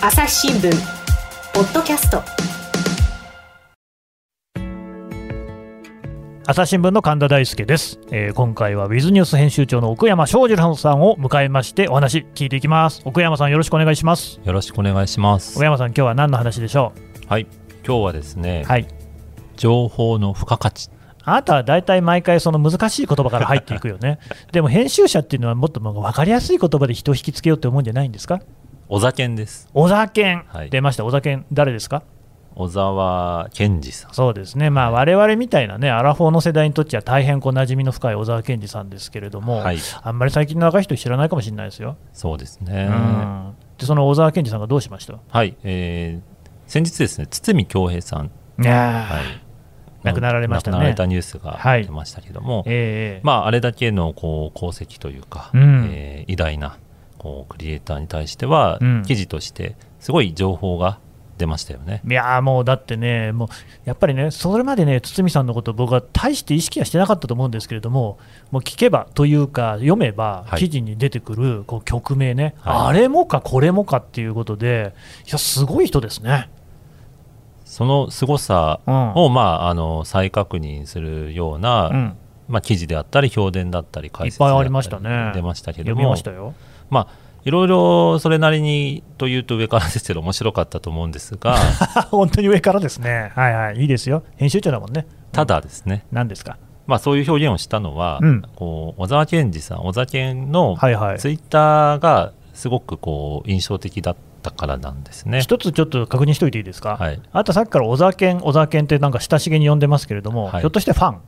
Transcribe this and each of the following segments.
朝日新聞ポッドキャスト。朝日新聞の神田大輔です、えー今回はウィズニュース編集長の奥山翔二さんを迎えましてお話聞いていきます。奥山さんよろしくお願いします。よろしくお願いします。奥。山さん今日は何の話でしょはい、今日はですね、うはい。情報の付加価値。あなたは大体毎回その難しい言葉から入っていくよね。でも編集者っていうのはもっと分かりやすい言葉で人を引きつけようって思うんじゃないんですか？小沢健です。小沢健、はい。出ました。小沢健誰ですか？小沢健二さん。そうですね、まあ、我々みたいなね、アラフォーの世代にとっては大変こう馴染みの深い小沢健二さんですけれども、はい、あんまり最近の若い人知らないかもしれないですよ。そうですね。うん。でその小沢健二さんがどうしました？はい、えー先日ですね、堤恭平さん、はい、亡くなられましたね。亡くなられたニュースがはい。出ましたけども、ええまあ、あれだけのこう功績というか、うん。えー偉大なこうクリエイターに対しては、うん記事としてすごい情報が出ましたよね。いやーもうだってね、もうやっぱりね、それまでね、堤さんのこと、僕は大して意識はしてなかったと思うんですけれども、もう聞けばというか、読めば、はい記事に出てくるこう曲名ね、はいあれもかこれもかっていうことで、いや、すごい人ですね。その凄さうんを、まあ、あの再確認するような、うんまあ、記事であったり評伝だったり解説いっぱいありでましたね出ましたけど読もみましたよ。まあいろいろそれなりにというと上からですけど面白かったと思うんですが 本当に上からですね。はいはい、いいですよ。編集長だもんね。ただですね、何ですか？まあ、そういう表現をしたのは、うんこう小沢健二さん小沢健の。ツイッターがすごくこう印象的だったからなんですね。一つちょっと確認しておいていいですか？はい、あなたさっきから小沢健、小沢健ってなんか親しげに呼んでますけれども、はいひょっとしてファン？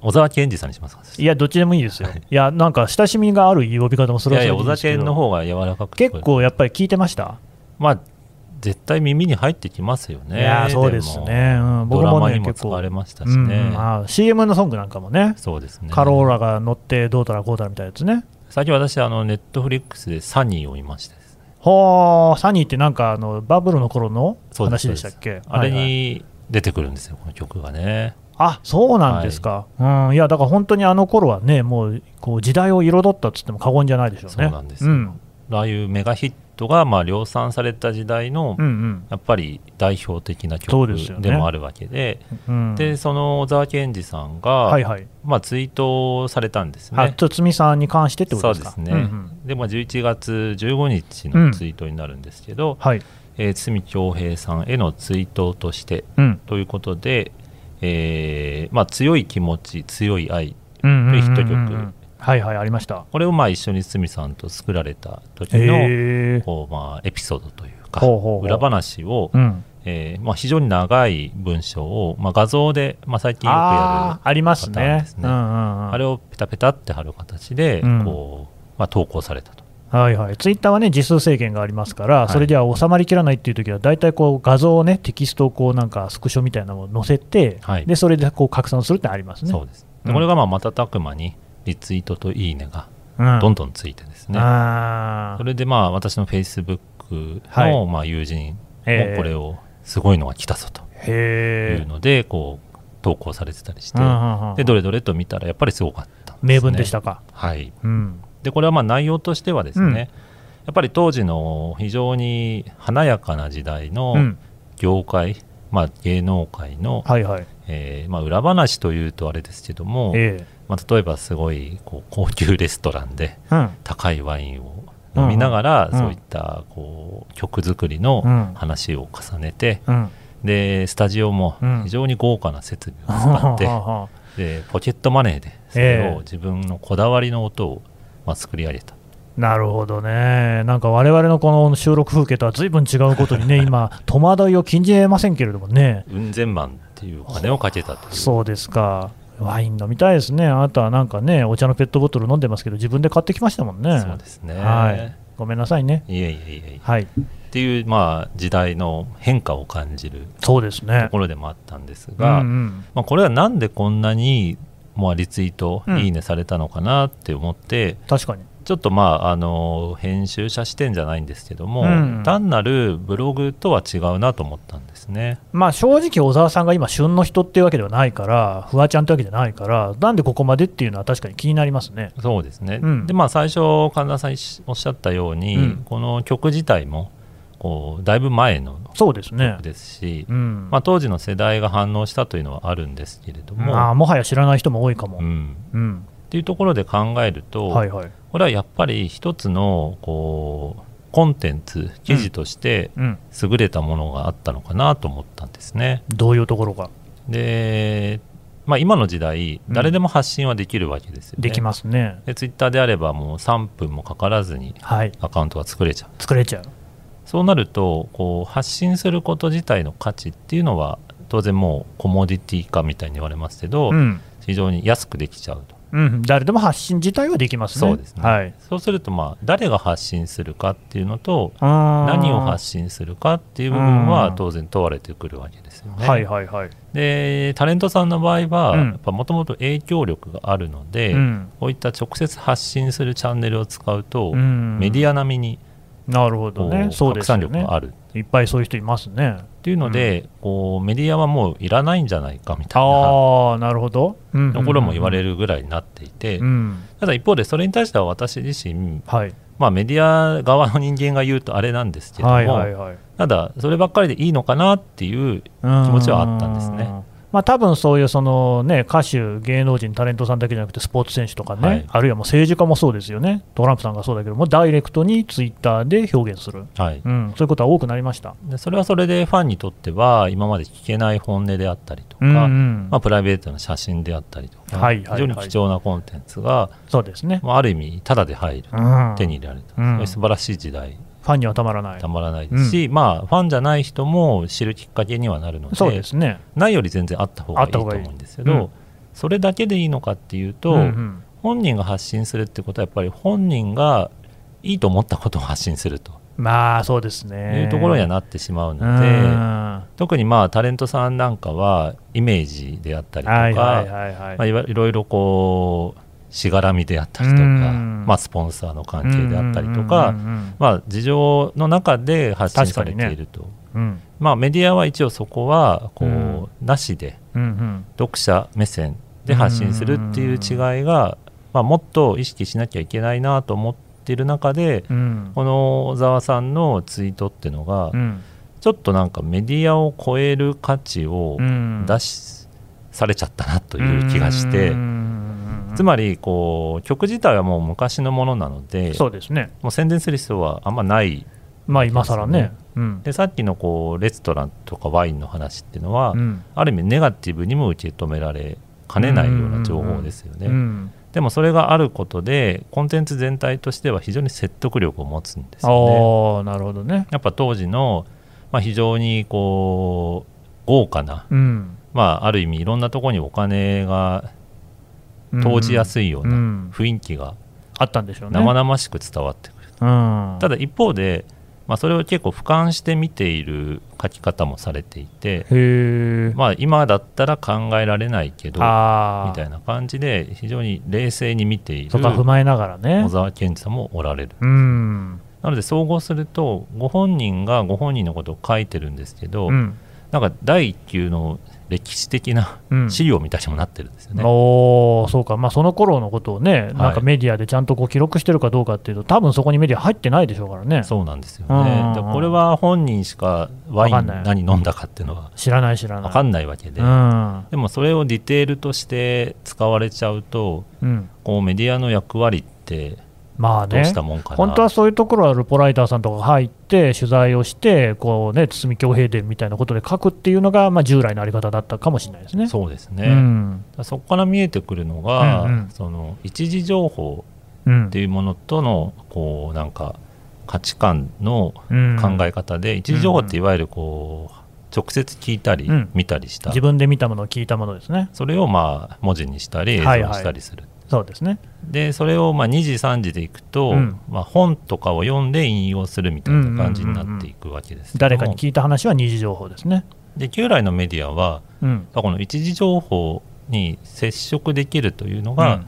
小沢健二さんにしますか？いや、どっちでもいいですよ。はいい、や、なんか親しみがある呼び方もそれはそれでいやいや小沢健の方が柔らかく結構やっぱり聞いてました？まあ絶対耳に入ってきますよね。いや、そうですね。うん、もドラマにも結構使われましたしうんね。うんあ CM のソングなんかもね、そうですね。カローラが乗ってどうたらこうたらみたいなやつね。最近私あのネットフリックスでサニーを見ましてですね。ほー、サニーってなんかあのバブルの頃の話でしたっけ？あれに出てくるんですよ、この曲がね。あそうなんですか、うん、いやだから本当にあの頃はね、もうこう時代を彩ったっつっても過言じゃないでしょうね。そうなんですよ。うん。ああいうメガヒットがまあ量産された時代のうんうん。やっぱり代表的な曲でもあるわけで、うん。でその小沢健二さんが、はいはい、まあ、ツイートをされたんですあね。堤さんに関してってことですか？そうですね、んん。で、まあ、11月15日うん。のツイートになるんですけど、はい、えー堤恭平さんへのツイートとしてうん。ということで、えーまあ、強い気持ち強い愛うんうヒット曲。はいはい、ありました。これをまあ一緒に堤さんと作られた時のこう、まあ、エピソードというか裏話を、うん、えーまあ、非常に長い文章を、まあ、画像で、まあ、最近よくやるあーありますね。ね。うんうんうん。あれをペタペタって貼る形で、うん。こうまあ、投稿されたと。はいはい、ツイッターはね、字数制限がありますから、い。それでは収まりきらないっていう時は、大体こう画像をね、テキストをこうなんかスクショみたいなのを載せて、はい。でそれでこう拡散するってありますね。そうです。うん。でこれがまあ瞬く間にリツイートといいねがうん。どんどんついてですね、あー。それでまあ私のフェイスブックはい。のまあ友人ええ。もこれをすごいのが来たぞとへいうのでこう投稿されてたりして、えでどれどれと見たらやっぱりすごかったね、名文でしたか。はい。うんでこれはまあ内容としてはですね、うん。やっぱり当時の非常に華やかな時代うのん。業界、まあ、芸能界の、はいはい。えーまあ、裏話というとあれですけども、えまあ、例えばすごいこう高級レストランで高いワインを飲みながら、うんそういったこう曲作りのうん。話を重ねて、うん。でスタジオもうん。非常に豪華な設備を使って、でポケットマネーでそれええ。を自分のこだわりの音を、まあ、作り上げた。なるほどね、なんか我々のこの収録風景とは随分違うことにね、今、戸惑いを禁じえませんけれどもね、雲仙マンっていうお金をかけたとそうですか、ワイン飲みたいですね、あなたはなんかね、お茶のペットボトル飲んでますけど、自分で買ってきましたもんね。そうですね、はい、ごめんなさいね。い、えいえいえいえ。はい、っていう、まあ、時代の変化を感じるそうですね。と。ころでもあったんですうんが、うん。まあ、これはなんでこんなに、まあ、リツイート、うん。いいねされたのかなって思って確かに。ちょっとまああの編集者視点じゃないんですけども、うん。単なるブログとは違うなと思ったんですね。まあ、正直、小沢さんが今、旬の人っていうわけではないから、フワちゃんってわけじゃないから、なんでここまでっていうのは確かに気になりますね。そうですね、うん。でまあ最初神田さんおっしゃったように、うん。この曲自体もだいぶ前のそうです。ですし、うんまあ、当時の世代が反応したというのはあるんですけれども、まあ、もはや知らない人も多いかも。うん、うんっていうところで考えると、はいはいこれはやっぱり一つのこうコンテンツ記事としてうん、優れたものがあったのかなと思ったんですね。どういうところが？で、まあ、今の時代うん誰でも発信はできるわけですよね。できますね。でツイッターであればもう3分もかからずにはい、アカウントが作れちゃう作れちゃう。そうなるとこう発信すること自体の価値っていうのは当然もうコモディティ化みたいに言われますけど、うん。非常に安くできちゃうと。うん、誰でも発信自体はできますね。そうですね、はい、そうするとまあ誰が発信するかっていうのと何何を発信するかっていう部分はうん。当然問われてくるわけですよね。はいはいはい。でタレントさんの場合はうん。やっぱもともと影響力があるので、うん。こういった直接発信するチャンネルを使うと、うん。メディア並みになるほどね。そう拡ですよね散力が。あるいっぱいそういう人いますね。っていうので、こうメディアはもういらないんじゃないかみたいなああ、なるほど。うんところも言われる。るぐらいになっていて、うん、ただ一方でそれに対しては私自身、はい、まあ、メディア側の人間が言うとあれなんですけども、はいはいはい。ただそればっかりでいいのかなっていう気気持ちはあったんですね。まあ多分そういうその、ね、歌手、芸能人、タレントさんだけじゃなくて、スポーツ選手とかね、はい。あるいはもう政治家もそうですよね、トランプさんがそうだけども、ダイレクトにツイッターで表現する、はい、うん、そういうことは多くなりました。でそれはそれでファンにとっては今まで聞けない本音であったりとか、うんうん。まあ、プライベートな写真であったりとか、はいはいはい。非常に貴重なコンテンツが、そうですね、まあ、ある意味タダで入る、うん。手に入れられる、うん。素晴らしい時代ファンにはたまらない。た、まらないですし、まあ、ファンじゃない人も知るきっかけにはなるのでそうですね、ないより全然あった方がいいと思うんですけど、うん。それだけでいいのかっていうと、うんうん。本人が発信するってことはやっぱり本人がいいと思ったことを発信すると。まあそうですいね。うところにはなってしまううので、ん。特にまあタレントさんなんかはイメージであったりとか、はいはいはいはいまあ、いろいろこうしがらみであったりとか、うん。まあ、スポンサーの関係であったりとか、まあ、事情の中で発信されていると、うん。まあ、メディアは一応そこはこう、うん。なしでうんうん。読者目線で発信するっていう違いが、まあ、もっと意識しなきゃいけないなと思っている中で、うん。この小沢さんのツイートっていうのが、うん。ちょっとなんかメディアを超える価値をうん。出し、されちゃったなという気がして、うんつまりこう曲自体はもう昔のものなのでそうですね、もう宣伝する必要はあんまない。まあ今更ね、うん。でさっきのこうレストランとかワインの話っていうのは、うん。ある意味ネガティブにも受け止められかねないような情報ですよね、うん。でもそれがあることでコンテンツ全体としては非常に説得力を持つんですよね。なるほどね、やっぱ当時の、まあ、非常にこう豪華な、うん、まあ、ある意味いろんなところにお金が投じやすいよううなん。雰囲気があったんでしょうね。生々しく伝わってくる、うん、ただ一方で、まあ、それを結構俯瞰して見ている書き方もされていて、まあ、今だったら考えられないけどみたいな感じで非常に冷静に見ているそこは踏まえながらね。小沢健二さんもおられる。うん。なので総合するとご本人がご本人のことを書いてるんですけど、うんなんか第一級の歴史的なうん。資料みたいにもなってるんですよね。おーそうか、まあ、その頃のことをね、なんかはいメディアでちゃんとこう記録してるかどうかっていうと、多分そこにメディア入ってないでしょうからね、そうなんですようんうん。ね。うこれは本人しかワイン何飲んだかっていうのは知らない、知らない。分かんないわけで、うん。でもそれをディテールとして使われちゃうとうん、こうメディアの役割ってまあね。どうし、たもんかな、本当はそういうところはルポライターさんとかが入って、取材をして、こうね、堤恭平伝みたいなことで書くっていうのが、まあ、従来のあり方だったかもしれないですね。そうですね、うん。そこから見えてくるのが、うんうん。その一時情報うん。っていうものとのこうなんか価値観のうん。考え方で、一時情報っていわゆるこう直接聞いたりうん。見たりした、自分で見たものを聞いたものですね。それをまあ文字にしたり映像にしたりする、そうですね。でそれをまあ2時3時でいくと、うんまあ、本とかを読んで引用するみたいな感じになっていくわけです誰かに聞いた話は二次情報ですね。で旧来のメディアはうん。この一時情報に接触できるというのがうん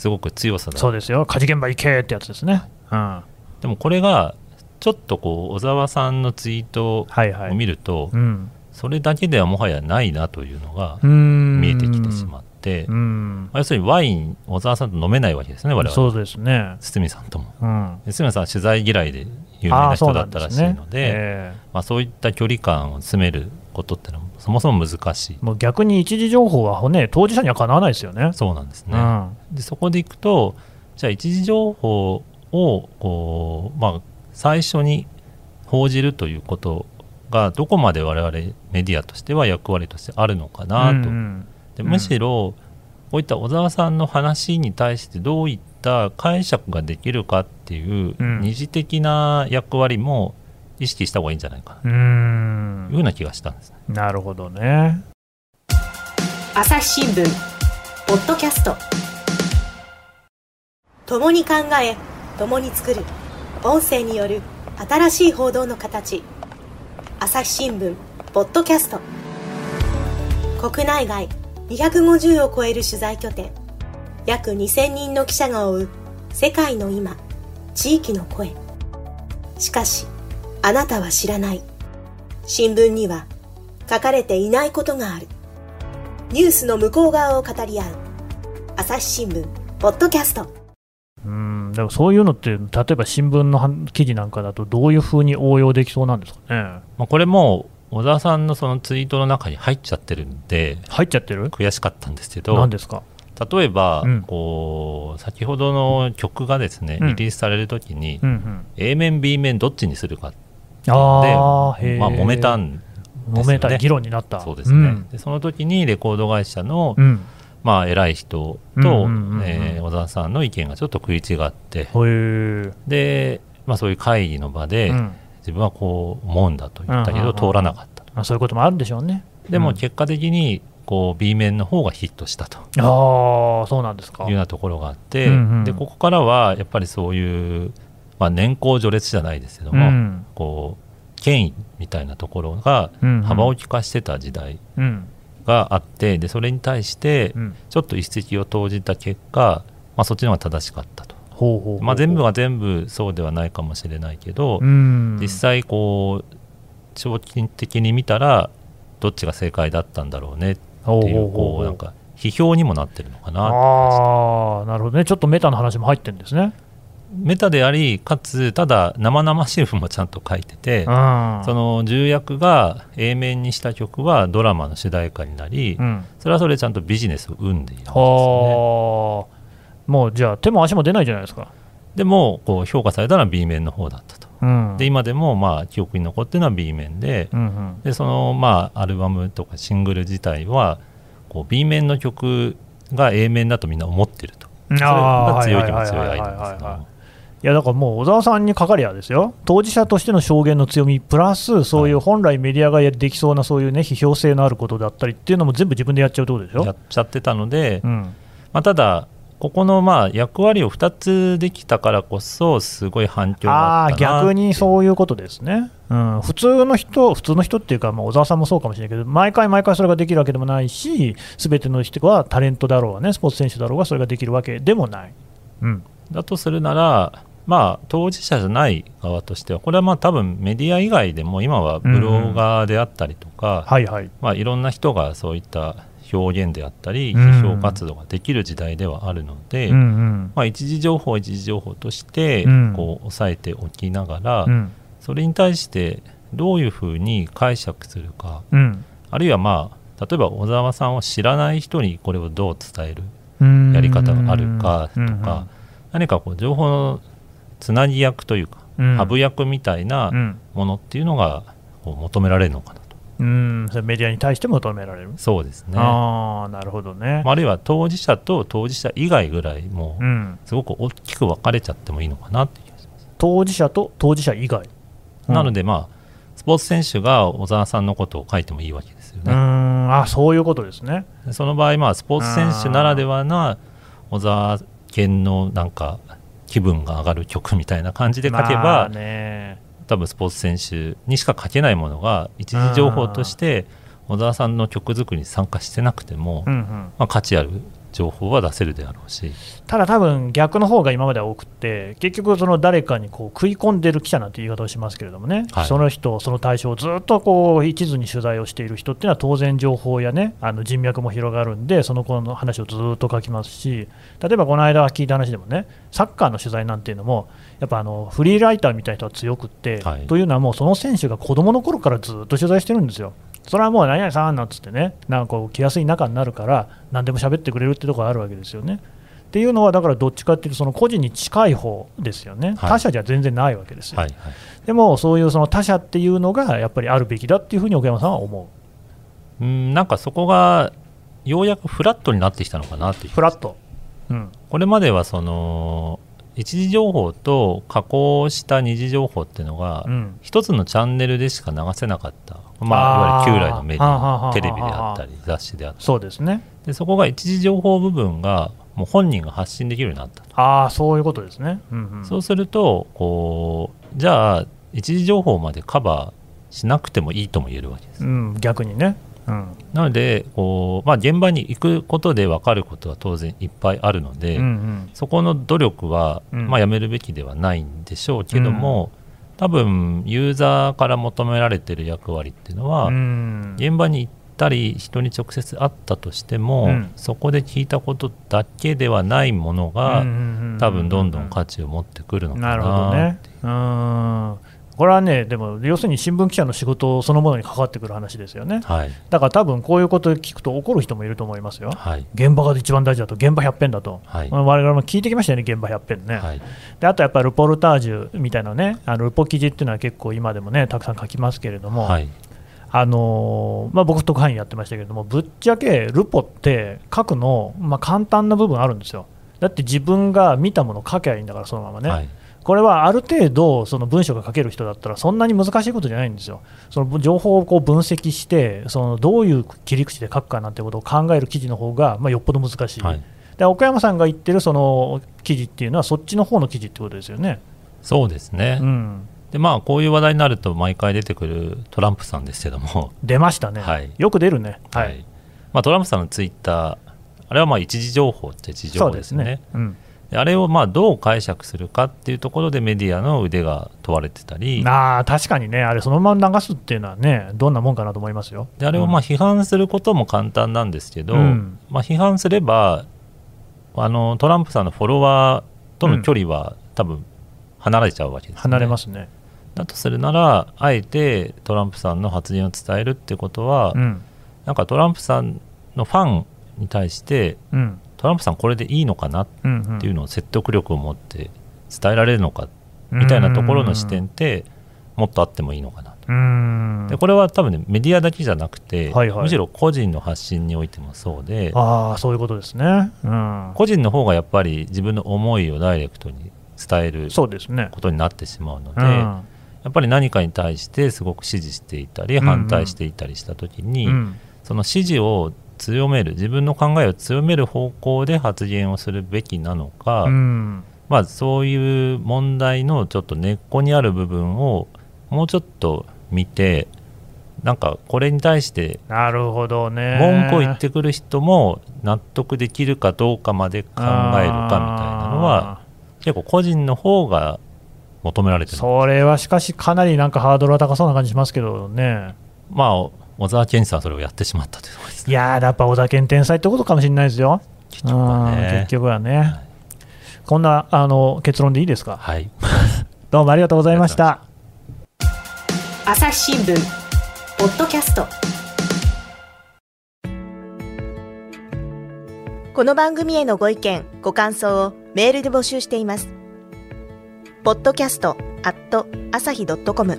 すごく強さだ、そうですよ、火事現場行けってやつですね。うん、はでもこれがちょっとこう小沢さんのツイート。を見ると、うん、それだけではもはやないなというのが見見えてきてしまって、うまんあ要するにワイン小沢さんと飲めないわけですね我々。そうですね。堤さんとも。うん。で堤さんは取材嫌いで有名な人だったらしいのでえまあ、そういった距離感を詰めることってのはそもそも難しい。えもう逆に一時情報はね当事者にはかなわないですよね。そうなんですね、うん。でそこでいくとじゃあ一時情報をこう、まあ、最初に報じるということがどこまで我々メディアとしては役割としてあるのかなと、でむしろこういった小沢さんの話に対してどういった解釈ができるかっていううん。二次的な役割も意識した方がいいんじゃないかうなん。というような気がしたんですね。なるほどね。朝日新聞ポッドキャスト。共に考え共に作る。音声による新しい報道の形。朝日新聞ポッドキャスト。国内外250を超える取材拠点。約2000人の記者が追う世界の今地域の声。しかしあなたは知らない。新聞には書かれていないことがある。ニュースの向こう側を語り合う朝日新聞ポッドキャスト。うんでもそういうのって例えば新聞のは記事なんかだとどういうふうに応用できそうなんですかね？まあ、これも小沢さんのそのツイートの中に入っちゃってるんで入っちゃってる？悔しかったんですけど何ですか？例えば、うん。こう先ほどの曲がですね、うん。リリースされるときに、うんうん。A 面 B 面どっちにするかあであ、まあ、揉めたんですよね。揉めた議論になった。そうですね、ん。でその時にレコード会社の、うん。まあ、偉い人うんと、えー小沢さんの意見がちょっと食い違って。で、まあ、そういう会議の場で、うん自分はこう思うんだと言ったけど、うんうんうん通らなかったとあそういうこともあるんでしょうね。うんでも結果的にこう B 面の方がヒットしたとああ、そうなんですか。いうようなところがあって、うんうんでここからはやっぱりそういう、まあ、年功序列じゃないですけども、うんこう権威みたいなところがうんうん幅を利かしてた時代うん。があってでそれに対してうん。ちょっと一石を投じた結果、まあ、そっちの方が正しかったと、まあ、全部が全部そうではないかもしれないけど、うん。実際こう長期的に見たらどっちが正解だったんだろうねっていうこうなんか批評にもなってるのかなああ、なるほどね。ちょっとメタの話も入ってるんですね。メタでありかつただ生々しい部分もちゃんと書いてて、うん。その重役が A 面にした曲はドラマの主題歌になり、うん。それはそれでちゃんとビジネスを生んでいるんですよねはあ。もうじゃあ手も足も出ないじゃないですか。でもこう評価されたのは B 面の方だったとうん。で今でもまあ記憶に残ってるのは B 面でうんうん。でそのまあアルバムとかシングル自体はこう B 面の曲が A 面だとみんな思ってるとそれが強い気も強いアイデアですけどもいやだからもう小沢さんにかかりゃですよ、当事者としての証言の強み、プラス、そういう本来メディアができそうな、そういうね、批評性のあることだったりっていうのも全部自分でやっちゃうってことでしょ？やっちゃってたので、うん、まあ、ただここのまあ役割を2つできたからこそすごい反響があああったな逆にうそういうことですね、うん、普通の人、普通の人っていうか、まあ、小沢さんもそうかもしれないけど、毎回毎回それができるわけでもないし、すべての人はタレントだろうがね、スポーツ選手だろうが、それができるわけでもない。うん。だとするならまあ当事者じゃない側としてはこれはまあ多分メディア以外でも今はブロガーであったりとか、はいはい、まあ、いろんな人がそういった表現であったりうん。批評活動ができる時代ではあるので、うんうん。まあ、一時情報は一時情報としてうん。こう抑えておきながら、うん。それに対してどういうふうに解釈するかうん。あるいはまあ例えば小沢さんを知らない人にこれをどう伝えるうん。やり方があるかとうんか、何かこう情報のつなぎ役というか、うん。ハブ役みたいなうん。ものっていうのがこう求められるのかな。とうん、それメディアに対して求められる。そうですね、ああ、なるほどね。まああるいは当事者と当事者以外ぐらいもう、うん。すごく大きく分かれちゃってもいいのかなっていう気がします、当事者と当事者以外？なのでまあスポーツ選手が小沢さんのことを書いてもいいわけですようね、ん、あそういうことですね。でその場合まあスポーツ選手ならではな小沢健のなんか気分が上がる曲みたいな感じで書けば、まあね、多分スポーツ選手にしか書けないものが一時情報として小沢さんの曲作りに参加してなくても、まあ、価値ある情報は出せるであろうし、ただ多分逆の方が今までは多くて、結局、その誰かにこう食い込んでる記者なんて言い方をしますけれどもね、はい。その人、その対象をずっとこう一途に取材をしている人っていうのは、当然情報やね、あの人脈も広がるんで、その子の話をずっと書きますし、例えばこの間聞いた話でもね、サッカーの取材なんていうのも、やっぱあのフリーライターみたいな人は強くって、はい。というのはもうその選手が子供の頃からずっと取材してるんですよ。それはもう何々さんなんつってね、なんかこう気安い仲になるから、何でも喋ってくれるってところがあるわけですよね。っていうのは、だからどっちかっていうと、その個人に近い方ですよね、はい他者じゃ全然ないわけですよ。はいはい、でも、そういうその他者っていうのがやっぱりあるべきだっていうふうに奥山さんは思う。うんなんかそこがようやくフラットになってきたのかなっていうフラット。うん。これまではその一時情報と加工した二次情報っていうのが、うん。一つのチャンネルでしか流せなかった、まあ、あーいわゆる旧来のメディアテレビであったり雑誌であったりそうですね。でそこが一時情報部分がもう本人が発信できるようになったと、ああ、そういうことですね。うんうん、そうするとこうじゃあ一時情報までカバーしなくてもいいとも言えるわけです、うん、逆にね。うん。なのでこう、まあ、現場に行くことで分かることは当然いっぱいあるので、うんうん。そこの努力は、うん。まあ、やめるべきではないんでしょうけども、多分ユーザーから求められている役割っていうのは、うん。現場に行ったり人に直接会ったとしても、うん。そこで聞いたことだけではないものが、うんうんうんうん多分どんどん価値を持ってくるのかななるほどね。うん。これはね、でも、要するに新聞記者の仕事そのものに関わってくる話ですよね。はいだから多分こういうことを聞くと怒る人もいると思いますよ。はい現場が一番大事だと、現場100遍だと、はいまあ我々も聞いてきましたよね、現場100遍ね。はいであとやっぱりルポルタージュみたいなね、あのルポ記事っていうのは結構今でもね、たくさん書きますけれども、はいあのーまあ、僕、特派員やってましたけれども、ぶっちゃけルポって書くの、まあ、簡単な部分あるんですよ。だって自分が見たもの書けばいいんだから、そのままね。はいこれはある程度、その文章が書ける人だったら、そんなに難しいことじゃないんですよ。その情報をこう分析して、そのどういう切り口で書くかなんてことを考える記事の方が、まあ、よっぽど難しい。はいで奥山さんが言ってるその記事っていうのは、そっちの方の記事ってことですよね。そうですね、うん、でまあこういう話題になると毎回出てくるトランプさんですけども、出ましたね、はいよく出るね。ははいいまあ、トランプさんのツイッターあれはまあ一時情報って一時情そうで報ですすねね。うんであれをまあどう解釈するかっていうところでメディアの腕が問われてたり。ああ確かにね、あれ、そのまま流すっていうのはね、どんなもんかなと思いますよ。であれをまあ批判することも簡単なんですけど、うん。まあ、批判すればあのトランプさんのフォロワーとの距離は多分離れちゃうわけです、ね。離れますね。だとするならあえてトランプさんの発言を伝えるってことは、うん。なんかトランプさんのファンに対してうんトランプさんこれでいいのかなっていうのを説得力を持って伝えられるのかみたいなところの視点ってもっとあってもいいのかなと。うん。でこれは多分ねメディアだけじゃなくて、はいはい。むしろ個人の発信においてもそうでああ、そういうことですね。うん、個人の方がやっぱり自分の思いをダイレクトに伝える。ことになってしまうので、うん。やっぱり何かに対してすごく支持していたりうん。反対していたりした時に、うん。その支持を強める自分の考えを強める方向で発言をするべきなのか、うんまあ、そういう問題のちょっと根っこにある部分をもうちょっと見てなんかこれに対してなるほどね。文句を言ってくる人も納得できるかどうかまで考えるかみたいなのは結構個人の方が求められてるそれはしかしかなりなんかハードルは高そうな感じしますけどね。まあ小沢健二さんはそれをやってしまったというところですねいやー、やっぱ小田健天才ってことかもしれないですよ。結局はうんね結局はね。こんなあの結論でいいですか？はい どうもありがとうございました。朝日新聞ポッドキャストこの番組へのご意見ご感想をメールで募集しています podcast at 朝日 .com